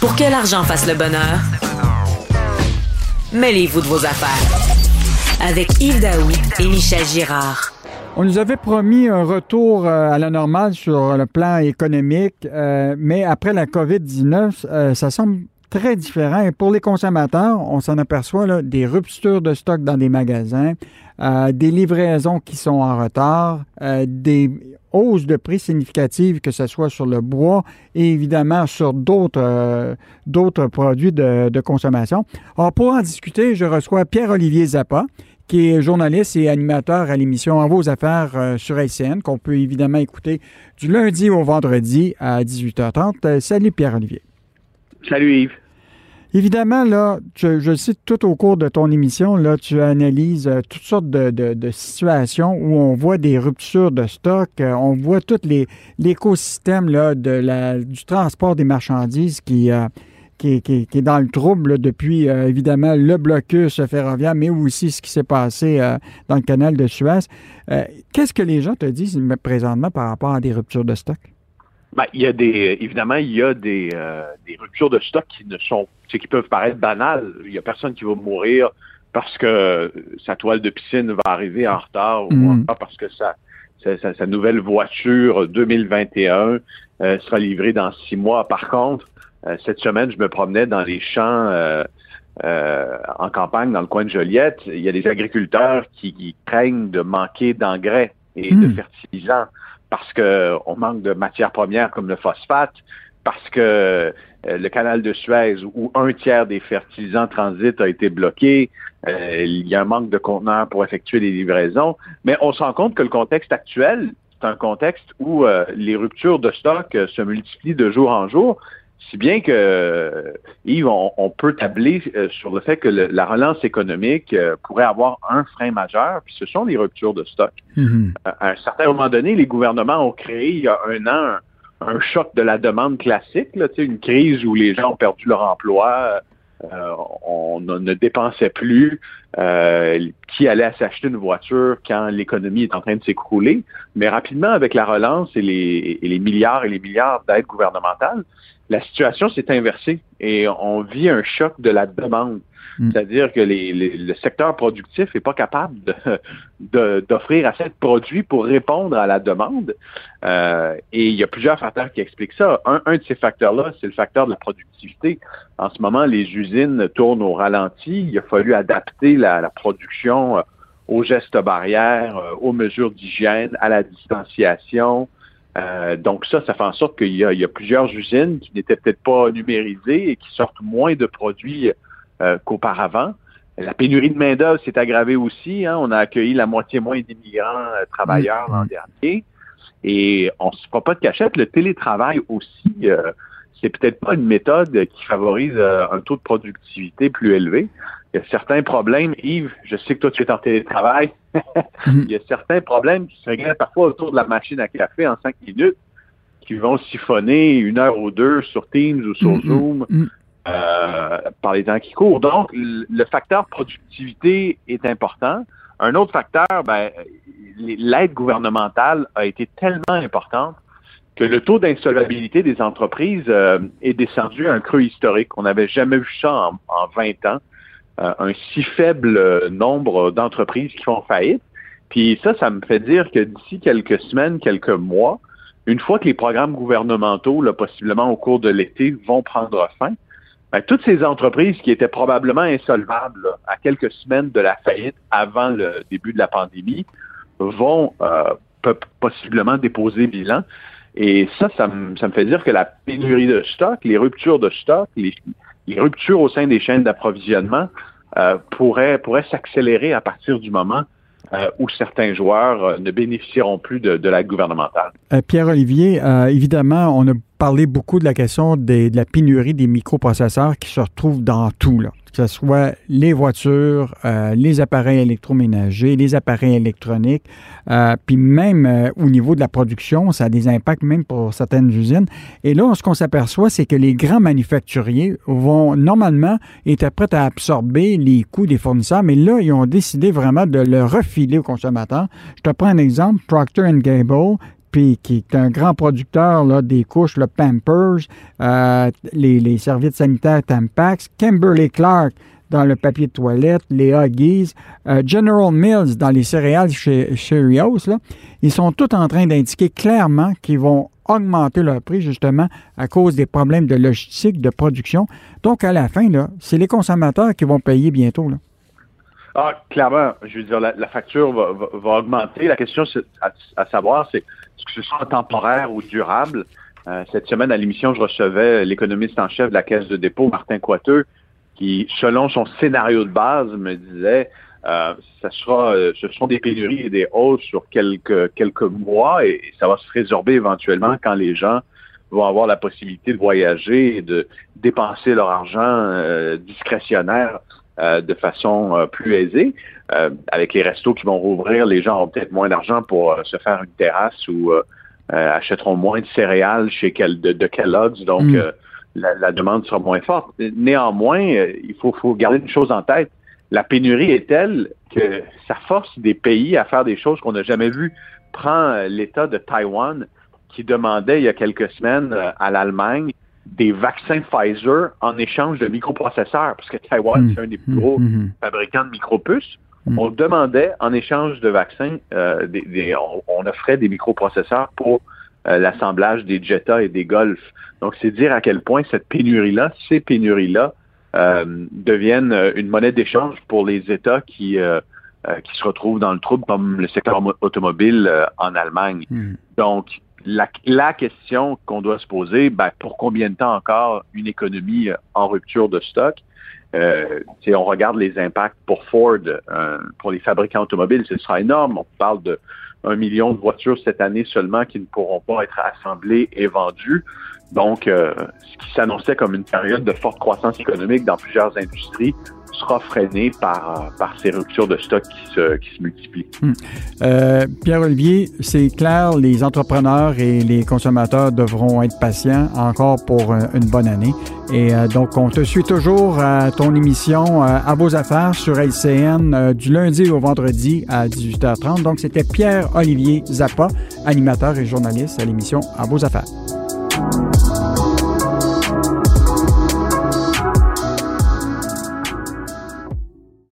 Pour que l'argent fasse le bonheur, mêlez-vous de vos affaires. Avec Yves Daoui et Michel Girard. On nous avait promis un retour euh, à la normale sur le plan économique, euh, mais après la COVID-19, euh, ça semble très différent. Et pour les consommateurs, on s'en aperçoit là, des ruptures de stock dans des magasins, des livraisons qui sont en retard, des hausses de prix significatives, que ce soit sur le bois et évidemment sur d'autres d'autres produits de, de, consommation. Alors, pour en discuter, je reçois Pierre-Olivier Zappa, qui est journaliste et animateur à l'émission En vos affaires euh, sur LCN, qu'on peut évidemment écouter du lundi au vendredi à 18h30. Euh, salut Pierre-Olivier. Salut Yves. Évidemment, là, je sais tout au cours de ton émission, là, tu analyses euh, toutes sortes de, situations où on voit des ruptures de stock, on voit tout l'écosystème de la, du transport des marchandises qui, qui, est dans le trouble depuis, euh, évidemment, le blocus ferroviaire, mais aussi ce qui s'est passé euh, dans le canal de Suez. Euh, qu'est-ce que les gens te disent présentement par rapport à des ruptures de stock? Ben, il y a des, évidemment, il y a des, ruptures de stock qui ne sont, qui peuvent paraître banales. Il n'y a personne qui va mourir parce que sa toile de piscine va arriver en retard ou mm. parce que sa, sa, nouvelle voiture 2021 sera livrée dans six mois. Par contre, euh, cette semaine, je me promenais dans les champs euh, euh, en campagne, dans le coin de Joliette. Il y a des agriculteurs qui, craignent de manquer d'engrais et de hmm. fertilisants parce qu'on manque de matières premières comme le phosphate, parce que le canal de Suez, où un tiers des fertilisants transit a été bloqué, il y a un manque de conteneurs pour effectuer les livraisons. Mais on se rend compte que le contexte actuel, c'est un contexte où les ruptures de stock se multiplient de jour en jour. Si bien que, Yves, on, peut tabler euh, sur le fait que la relance économique euh, pourrait avoir un frein majeur, puis ce sont les ruptures de stock. Mm-hmm. À un certain moment donné, les gouvernements ont créé il y a un an un, choc de la demande classique, là, une crise où les gens ont perdu leur emploi, euh, on ne dépensait plus, qui allait s'acheter une voiture quand l'économie est en train de s'écrouler. Mais rapidement, avec la relance et les, et les milliards et les milliards d'aides gouvernementales, la situation s'est inversée et on vit un choc de la demande. Mm. C'est-à-dire que le secteur productif n'est pas capable d'offrir assez de produits pour répondre à la demande. Euh, et il y a plusieurs facteurs qui expliquent ça. Un, de ces facteurs-là, c'est le facteur de la productivité. En ce moment, les usines tournent au ralenti. Il a fallu adapter la, production euh, aux gestes barrières, euh, aux mesures d'hygiène, à la distanciation. Euh, donc ça, ça fait en sorte qu'il y, a plusieurs usines qui n'étaient peut-être pas numérisées et qui sortent moins de produits euh, qu'auparavant. La pénurie de main-d'œuvre s'est aggravée aussi. Hein. On a accueilli la moitié moins d'immigrants euh, travailleurs l'an dernier. Et on ne se fera pas de cachette. Le télétravail aussi, c'est peut-être pas une méthode qui favorise un taux de productivité plus élevé. Il y a certains problèmes. Yves, je sais que toi, tu es en télétravail. Il y a certains problèmes qui se réglent parfois autour de la machine à café en cinq minutes, qui vont siphonner une heure ou deux sur Teams ou sur mhm. Zoom mhm. Euh, par les temps qui courent. Donc, le facteur productivité est important. Un autre facteur, ben, l'aide gouvernementale a été tellement importante que le taux d'insolvabilité des entreprises euh, est descendu à un creux historique. On n'avait jamais vu ça en, en 20 ans. Euh, un si faible nombre d'entreprises qui font faillite. Puis ça, ça me fait dire que d'ici quelques semaines, quelques mois, une fois que les programmes gouvernementaux, là, possiblement au cours de l'été, vont prendre fin, ben, toutes ces entreprises qui étaient probablement insolvables à quelques semaines de la faillite avant le début de la pandémie vont euh, possiblement déposer bilan. Et ça, ça me, fait dire que la pénurie de stock, les ruptures de stock, les, les ruptures au sein des chaînes d'approvisionnement euh, pourraient, s'accélérer à partir du moment euh, où certains joueurs euh, ne bénéficieront plus de, de l'aide gouvernementale. Pierre-Olivier, évidemment, on a parlé beaucoup de la question de la pénurie des microprocesseurs qui se retrouvent dans tout. Que ce soit les voitures, euh, les appareils électroménagers, les appareils électroniques, euh, puis même euh, au niveau de la production, ça a des impacts même pour certaines usines. Et là, ce qu'on s'aperçoit, c'est que les grands manufacturiers vont normalement être prêts à absorber les coûts des fournisseurs, mais là, ils ont décidé vraiment de le refiler aux consommateurs. Je te prends un exemple, Procter Gamble puis qui est un grand producteur là, des couches, le Pampers, euh, les, les, services sanitaires Tampax, Kimberly Clark dans le papier de toilette, les Huggies, euh, General Mills dans les céréales chez Cheerios, là, ils sont tous en train d'indiquer clairement qu'ils vont augmenter leur prix justement à cause des problèmes de logistique, de production. Donc, à la fin, c'est les consommateurs qui vont payer bientôt. Là. Ah, clairement, je veux dire, la, facture va, augmenter. La question à, savoir, c'est est-ce que ce sera temporaire ou durable? Euh, cette semaine, à l'émission, je recevais l'économiste en chef de la Caisse de dépôt, Martin Coiteux, qui, selon son scénario de base, me disait euh, euh, ce sont des pénuries et des hausses sur quelques, mois et, ça va se résorber éventuellement quand les gens vont avoir la possibilité de voyager et de dépenser leur argent discrétionnaire de façon plus aisée. avec les restos qui vont rouvrir, les gens auront peut-être moins d'argent pour se faire une terrasse ou achèteront moins de céréales chez quel, de, Kellogg's. Donc, mm. la, demande sera moins forte. Néanmoins, il faut, faut garder une chose en tête la pénurie est telle que ça force des pays à faire des choses qu'on n'a jamais vues. Prends euh, l'État de Taïwan qui demandait il y a quelques semaines euh, à l'Allemagne des vaccins Pfizer en échange de microprocesseurs, parce que Taïwan, mmh. c'est un des plus gros mmh. Mmh. fabricants de micropuces. On demandait en échange de vaccins, euh, des, on, offrait des microprocesseurs pour l'assemblage des Jetta et des Golf. Donc, c'est dire à quel point cette pénurie-là, ces pénuries-là, euh, deviennent euh, une monnaie d'échange pour les États qui, euh, qui se retrouvent dans le trouble, comme le secteur automobile en Allemagne. Hmm. Donc, la, la question qu'on doit se poser, ben, pour combien de temps encore une économie en rupture de stock? Euh, on regarde les impacts pour Ford, pour les fabricants automobiles, ce sera énorme. On parle de un million de voitures cette année seulement qui ne pourront pas être assemblées et vendues. Donc, euh, ce qui s'annonçait comme une période de forte croissance économique dans plusieurs industries sera freiné par, euh, par ces ruptures de stock qui se, qui se multiplient. Hmm. Euh, Pierre-Olivier, c'est clair, les entrepreneurs et les consommateurs devront être patients encore pour une bonne année. Et donc, on te suit toujours à ton émission À vos affaires sur LCN du lundi au vendredi à 18h30. Donc, c'était Pierre-Olivier Zappa, animateur et journaliste à l'émission À vos affaires.